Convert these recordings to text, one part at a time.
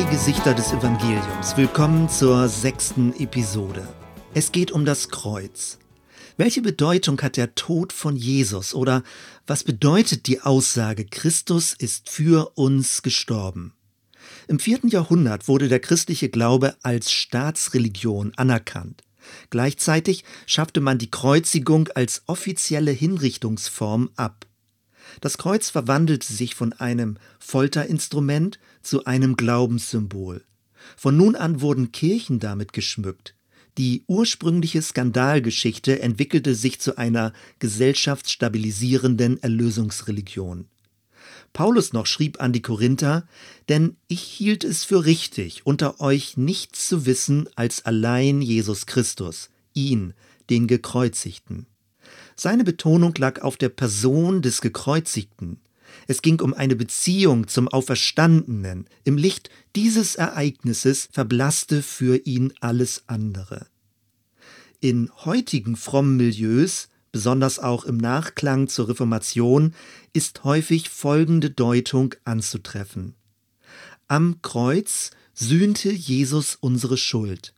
Zwei Gesichter des Evangeliums. Willkommen zur sechsten Episode. Es geht um das Kreuz. Welche Bedeutung hat der Tod von Jesus oder was bedeutet die Aussage, Christus ist für uns gestorben? Im vierten Jahrhundert wurde der christliche Glaube als Staatsreligion anerkannt. Gleichzeitig schaffte man die Kreuzigung als offizielle Hinrichtungsform ab. Das Kreuz verwandelte sich von einem Folterinstrument zu einem Glaubenssymbol. Von nun an wurden Kirchen damit geschmückt. Die ursprüngliche Skandalgeschichte entwickelte sich zu einer gesellschaftsstabilisierenden Erlösungsreligion. Paulus noch schrieb an die Korinther, denn ich hielt es für richtig, unter euch nichts zu wissen als allein Jesus Christus, ihn, den Gekreuzigten. Seine Betonung lag auf der Person des Gekreuzigten. Es ging um eine Beziehung zum Auferstandenen. Im Licht dieses Ereignisses verblasste für ihn alles andere. In heutigen frommen Milieus, besonders auch im Nachklang zur Reformation, ist häufig folgende Deutung anzutreffen. Am Kreuz sühnte Jesus unsere Schuld.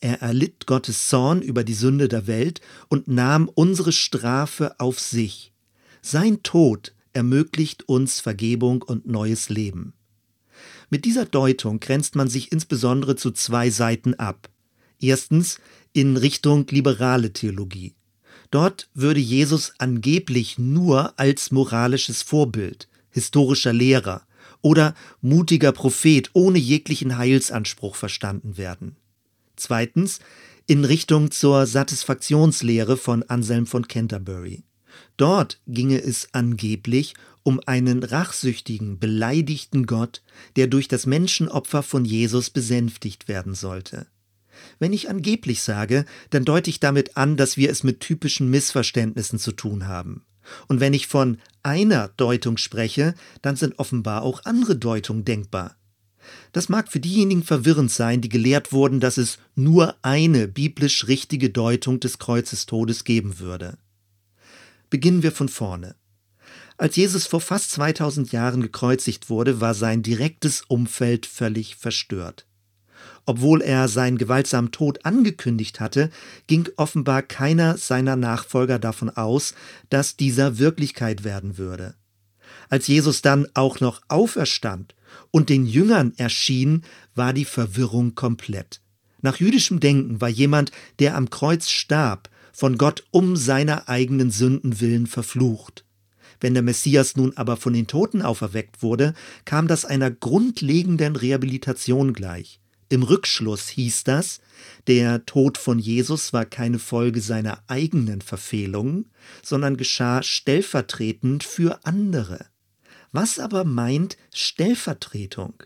Er erlitt Gottes Zorn über die Sünde der Welt und nahm unsere Strafe auf sich. Sein Tod ermöglicht uns Vergebung und neues Leben. Mit dieser Deutung grenzt man sich insbesondere zu zwei Seiten ab. Erstens in Richtung liberale Theologie. Dort würde Jesus angeblich nur als moralisches Vorbild, historischer Lehrer oder mutiger Prophet ohne jeglichen Heilsanspruch verstanden werden. Zweitens in Richtung zur Satisfaktionslehre von Anselm von Canterbury. Dort ginge es angeblich um einen rachsüchtigen, beleidigten Gott, der durch das Menschenopfer von Jesus besänftigt werden sollte. Wenn ich angeblich sage, dann deute ich damit an, dass wir es mit typischen Missverständnissen zu tun haben. Und wenn ich von einer Deutung spreche, dann sind offenbar auch andere Deutungen denkbar. Das mag für diejenigen verwirrend sein, die gelehrt wurden, dass es nur eine biblisch richtige Deutung des Kreuzestodes geben würde. Beginnen wir von vorne. Als Jesus vor fast 2000 Jahren gekreuzigt wurde, war sein direktes Umfeld völlig verstört. Obwohl er seinen gewaltsamen Tod angekündigt hatte, ging offenbar keiner seiner Nachfolger davon aus, dass dieser Wirklichkeit werden würde. Als Jesus dann auch noch auferstand und den Jüngern erschien, war die Verwirrung komplett. Nach jüdischem Denken war jemand, der am Kreuz starb, von Gott um seiner eigenen Sünden willen verflucht. Wenn der Messias nun aber von den Toten auferweckt wurde, kam das einer grundlegenden Rehabilitation gleich. Im Rückschluss hieß das, der Tod von Jesus war keine Folge seiner eigenen Verfehlungen, sondern geschah stellvertretend für andere. Was aber meint Stellvertretung?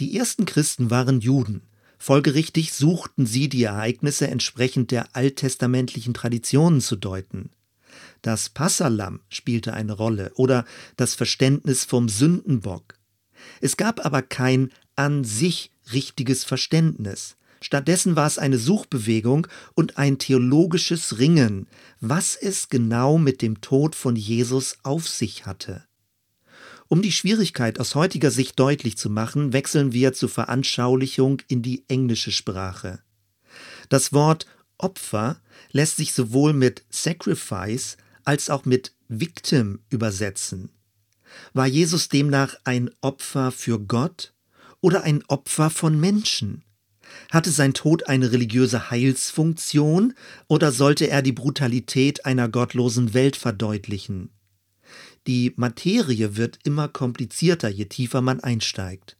Die ersten Christen waren Juden. Folgerichtig suchten sie die Ereignisse entsprechend der alttestamentlichen Traditionen zu deuten. Das Passalam spielte eine Rolle oder das Verständnis vom Sündenbock. Es gab aber kein an sich richtiges Verständnis. Stattdessen war es eine Suchbewegung und ein theologisches Ringen, was es genau mit dem Tod von Jesus auf sich hatte. Um die Schwierigkeit aus heutiger Sicht deutlich zu machen, wechseln wir zur Veranschaulichung in die englische Sprache. Das Wort Opfer lässt sich sowohl mit Sacrifice als auch mit Victim übersetzen. War Jesus demnach ein Opfer für Gott oder ein Opfer von Menschen? Hatte sein Tod eine religiöse Heilsfunktion oder sollte er die Brutalität einer gottlosen Welt verdeutlichen? Die Materie wird immer komplizierter, je tiefer man einsteigt.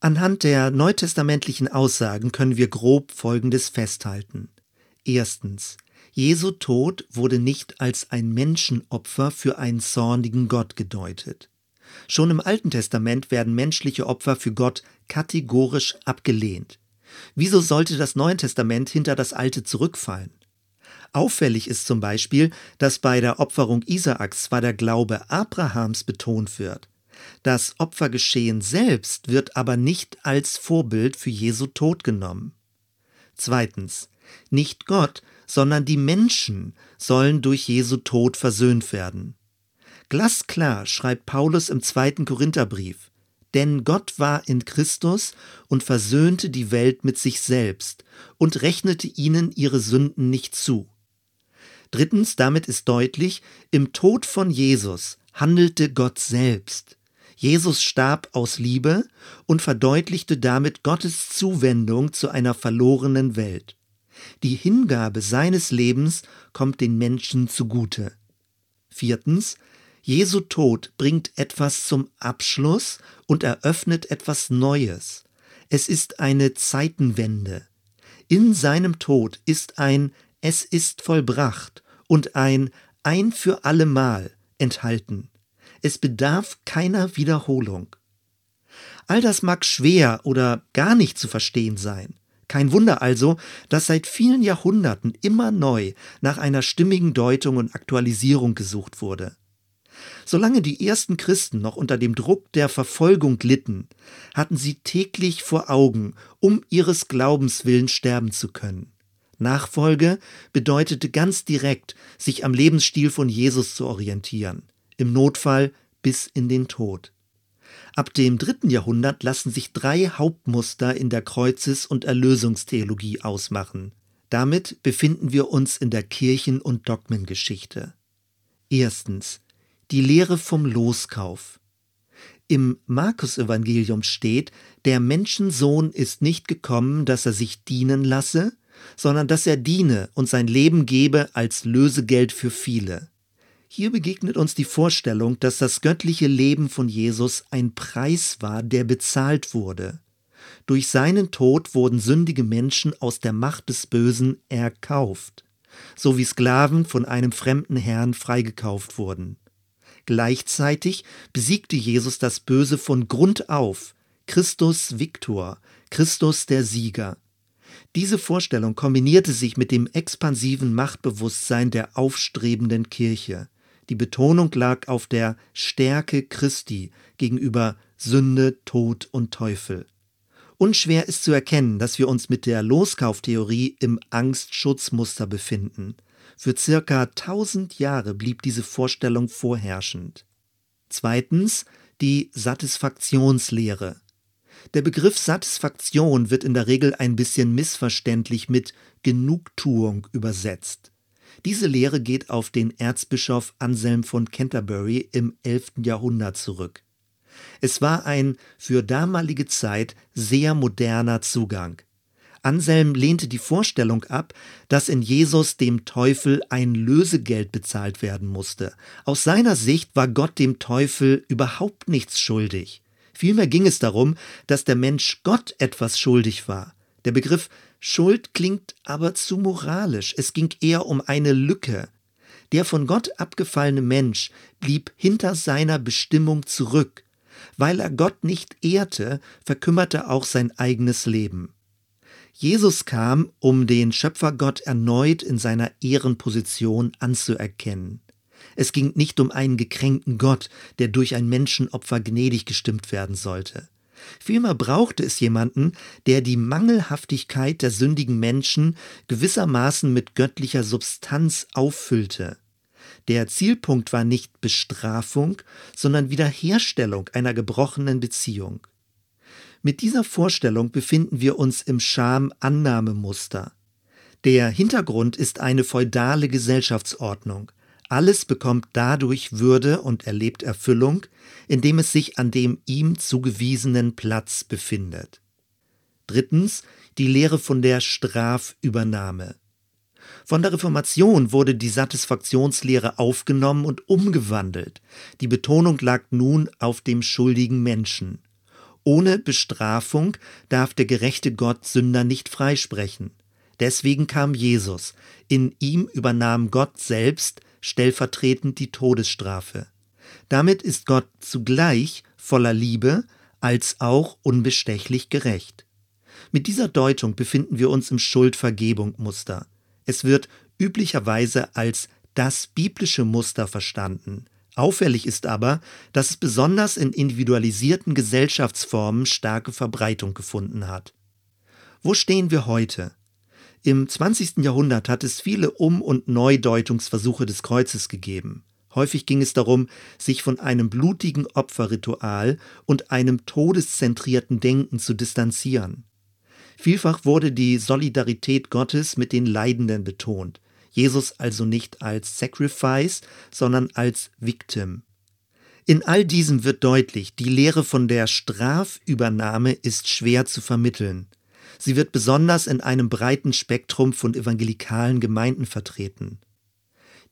Anhand der neutestamentlichen Aussagen können wir grob Folgendes festhalten. Erstens. Jesu Tod wurde nicht als ein Menschenopfer für einen zornigen Gott gedeutet. Schon im Alten Testament werden menschliche Opfer für Gott kategorisch abgelehnt. Wieso sollte das Neue Testament hinter das Alte zurückfallen? Auffällig ist zum Beispiel, dass bei der Opferung Isaaks zwar der Glaube Abrahams betont wird, das Opfergeschehen selbst wird aber nicht als Vorbild für Jesu Tod genommen. Zweitens, nicht Gott, sondern die Menschen sollen durch Jesu Tod versöhnt werden. Glasklar schreibt Paulus im zweiten Korintherbrief, Denn Gott war in Christus und versöhnte die Welt mit sich selbst und rechnete ihnen ihre Sünden nicht zu. Drittens, damit ist deutlich, im Tod von Jesus handelte Gott selbst. Jesus starb aus Liebe und verdeutlichte damit Gottes Zuwendung zu einer verlorenen Welt. Die Hingabe seines Lebens kommt den Menschen zugute. Viertens, Jesu Tod bringt etwas zum Abschluss und eröffnet etwas Neues. Es ist eine Zeitenwende. In seinem Tod ist ein Es ist vollbracht und ein Ein für allemal enthalten. Es bedarf keiner Wiederholung. All das mag schwer oder gar nicht zu verstehen sein. Kein Wunder also, dass seit vielen Jahrhunderten immer neu nach einer stimmigen Deutung und Aktualisierung gesucht wurde. Solange die ersten Christen noch unter dem Druck der Verfolgung litten, hatten sie täglich vor Augen, um ihres Glaubens willen sterben zu können. Nachfolge bedeutete ganz direkt, sich am Lebensstil von Jesus zu orientieren im Notfall bis in den Tod. Ab dem dritten Jahrhundert lassen sich drei Hauptmuster in der Kreuzes- und Erlösungstheologie ausmachen. Damit befinden wir uns in der Kirchen- und Dogmengeschichte. Erstens die Lehre vom Loskauf. Im Markus-Evangelium steht, der Menschensohn ist nicht gekommen, dass er sich dienen lasse, sondern dass er diene und sein Leben gebe als Lösegeld für viele. Hier begegnet uns die Vorstellung, dass das göttliche Leben von Jesus ein Preis war, der bezahlt wurde. Durch seinen Tod wurden sündige Menschen aus der Macht des Bösen erkauft, so wie Sklaven von einem fremden Herrn freigekauft wurden. Gleichzeitig besiegte Jesus das Böse von Grund auf, Christus Victor, Christus der Sieger. Diese Vorstellung kombinierte sich mit dem expansiven Machtbewusstsein der aufstrebenden Kirche. Die Betonung lag auf der Stärke Christi gegenüber Sünde, Tod und Teufel. Unschwer ist zu erkennen, dass wir uns mit der Loskauftheorie im Angstschutzmuster befinden. Für circa 1000 Jahre blieb diese Vorstellung vorherrschend. Zweitens die Satisfaktionslehre. Der Begriff Satisfaktion wird in der Regel ein bisschen missverständlich mit Genugtuung übersetzt. Diese Lehre geht auf den Erzbischof Anselm von Canterbury im 11. Jahrhundert zurück. Es war ein für damalige Zeit sehr moderner Zugang. Anselm lehnte die Vorstellung ab, dass in Jesus dem Teufel ein Lösegeld bezahlt werden musste. Aus seiner Sicht war Gott dem Teufel überhaupt nichts schuldig. Vielmehr ging es darum, dass der Mensch Gott etwas schuldig war. Der Begriff Schuld klingt aber zu moralisch. Es ging eher um eine Lücke. Der von Gott abgefallene Mensch blieb hinter seiner Bestimmung zurück. Weil er Gott nicht ehrte, verkümmerte auch sein eigenes Leben. Jesus kam, um den Schöpfergott erneut in seiner Ehrenposition anzuerkennen. Es ging nicht um einen gekränkten Gott, der durch ein Menschenopfer gnädig gestimmt werden sollte. Vielmehr brauchte es jemanden, der die Mangelhaftigkeit der sündigen Menschen gewissermaßen mit göttlicher Substanz auffüllte. Der Zielpunkt war nicht Bestrafung, sondern Wiederherstellung einer gebrochenen Beziehung. Mit dieser Vorstellung befinden wir uns im Scham-Annahmemuster. Der Hintergrund ist eine feudale Gesellschaftsordnung. Alles bekommt dadurch Würde und erlebt Erfüllung, indem es sich an dem ihm zugewiesenen Platz befindet. Drittens die Lehre von der Strafübernahme. Von der Reformation wurde die Satisfaktionslehre aufgenommen und umgewandelt. Die Betonung lag nun auf dem schuldigen Menschen. Ohne Bestrafung darf der gerechte Gott Sünder nicht freisprechen. Deswegen kam Jesus. In ihm übernahm Gott selbst stellvertretend die Todesstrafe. Damit ist Gott zugleich voller Liebe als auch unbestechlich gerecht. Mit dieser Deutung befinden wir uns im Schuldvergebung-Muster. Es wird üblicherweise als das biblische Muster verstanden. Auffällig ist aber, dass es besonders in individualisierten Gesellschaftsformen starke Verbreitung gefunden hat. Wo stehen wir heute? Im 20. Jahrhundert hat es viele Um- und Neudeutungsversuche des Kreuzes gegeben. Häufig ging es darum, sich von einem blutigen Opferritual und einem todeszentrierten Denken zu distanzieren. Vielfach wurde die Solidarität Gottes mit den Leidenden betont. Jesus also nicht als Sacrifice, sondern als Victim. In all diesem wird deutlich, die Lehre von der Strafübernahme ist schwer zu vermitteln. Sie wird besonders in einem breiten Spektrum von evangelikalen Gemeinden vertreten.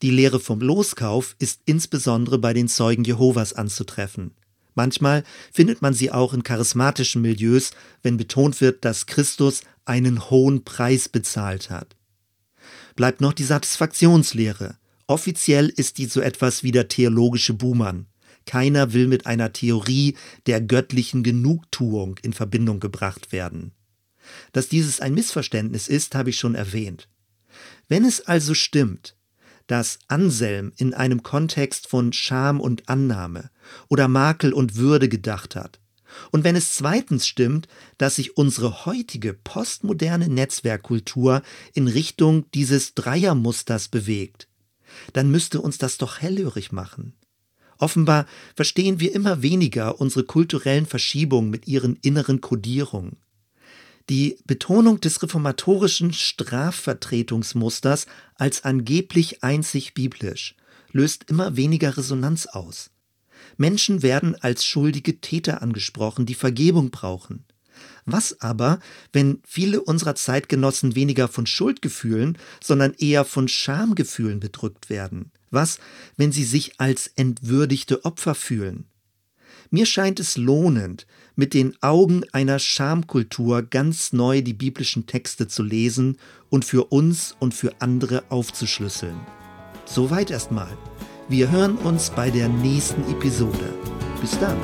Die Lehre vom Loskauf ist insbesondere bei den Zeugen Jehovas anzutreffen. Manchmal findet man sie auch in charismatischen Milieus, wenn betont wird, dass Christus einen hohen Preis bezahlt hat. Bleibt noch die Satisfaktionslehre. Offiziell ist die so etwas wie der theologische Buhmann. Keiner will mit einer Theorie der göttlichen Genugtuung in Verbindung gebracht werden. Dass dieses ein Missverständnis ist, habe ich schon erwähnt. Wenn es also stimmt, dass Anselm in einem Kontext von Scham und Annahme oder Makel und Würde gedacht hat. Und wenn es zweitens stimmt, dass sich unsere heutige postmoderne Netzwerkkultur in Richtung dieses Dreiermusters bewegt, dann müsste uns das doch hellhörig machen. Offenbar verstehen wir immer weniger unsere kulturellen Verschiebungen mit ihren inneren Kodierungen. Die Betonung des reformatorischen Strafvertretungsmusters als angeblich einzig biblisch löst immer weniger Resonanz aus. Menschen werden als schuldige Täter angesprochen, die Vergebung brauchen. Was aber, wenn viele unserer Zeitgenossen weniger von Schuldgefühlen, sondern eher von Schamgefühlen bedrückt werden? Was, wenn sie sich als entwürdigte Opfer fühlen? Mir scheint es lohnend, mit den Augen einer Schamkultur ganz neu die biblischen Texte zu lesen und für uns und für andere aufzuschlüsseln. Soweit erstmal. Wir hören uns bei der nächsten Episode. Bis dann.